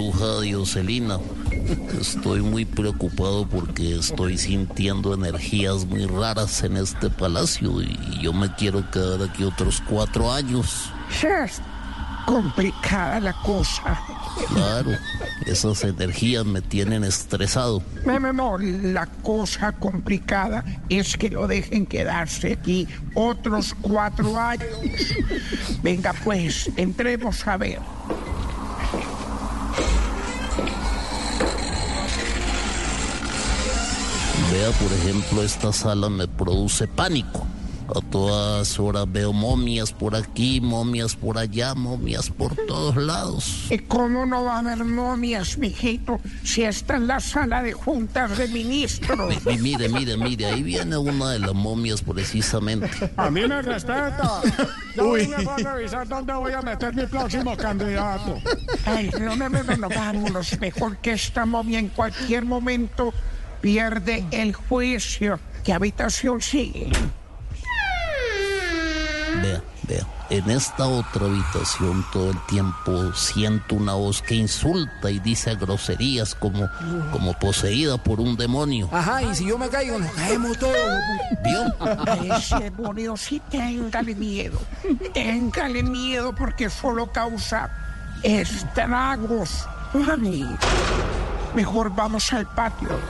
Bruja Dioselina, estoy muy preocupado porque estoy sintiendo energías muy raras en este palacio y yo me quiero quedar aquí otros cuatro años. Es complicada la cosa. Claro, esas energías me tienen estresado. No, no, no, la cosa complicada es que lo dejen quedarse aquí otros cuatro años. Venga, pues, entremos a ver. Vea, por ejemplo, esta sala me produce pánico. A todas horas veo momias por aquí, momias por allá, momias por todos lados. ¿Y cómo no va a haber momias, mijito, si está en la sala de juntas de ministros? Y mire, mire, mire, ahí viene una de las momias precisamente. A mí me respeta. Yo voy a revisar dónde voy a meter mi próximo candidato. Ay, no, no, no, no, no, vámonos. Mejor que esta momia en cualquier momento pierde el juicio. ¿Qué habitación sigue? Vea, vea. En esta otra habitación todo el tiempo siento una voz que insulta y dice groserías como, como poseída por un demonio. Ajá, y si yo me caigo, nos caemos todos. ¿Vio? A ese demonio sí téngale miedo. Téngale miedo porque solo causa estragos. Ay, Mejor vamos al patio.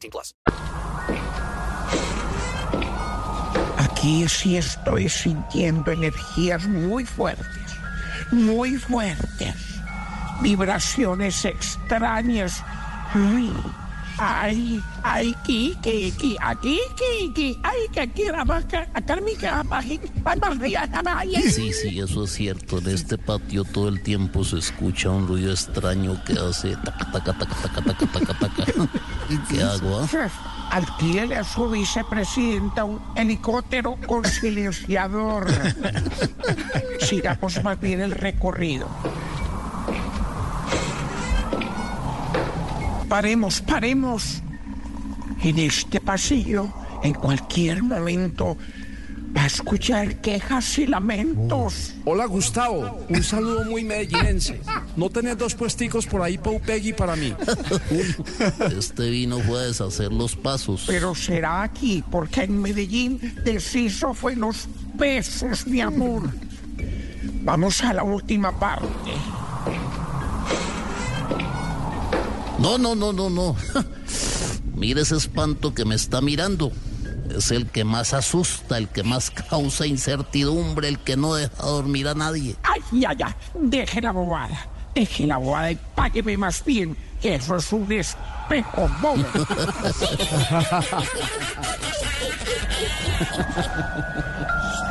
18 plus. Aquí sí estoy sintiendo energías muy fuertes, muy fuertes. Vibraciones extrañas. Ay, ay, aquí, aquí, aquí, aquí, aquí, ay, que aquí la vaca, acá mi cama, Sí, sí, eso es cierto. En este patio todo el tiempo se escucha un ruido extraño que hace taca, taca, taca, taca, taca, taca, taca. ¿Y qué hago? ah? Alquílele a su vicepresidenta un helicóptero con silenciador. Sigamos más bien el recorrido. Paremos, paremos. En este pasillo, en cualquier momento, va a escuchar quejas y lamentos. Hola, Gustavo. Un saludo muy medellinense. ¿No tenés dos puesticos por ahí, Pau Peggy, para mí? Este vino fue a deshacer los pasos. Pero será aquí, porque en Medellín deshizo fue los besos, mi amor. Vamos a la última parte. No, no, no, no, no. Mire ese espanto que me está mirando. Es el que más asusta, el que más causa incertidumbre, el que no deja dormir a nadie. Ay, ya, ya, deje la bobada. Deje la bobada y págueme más bien, que eso es un espejo bobo.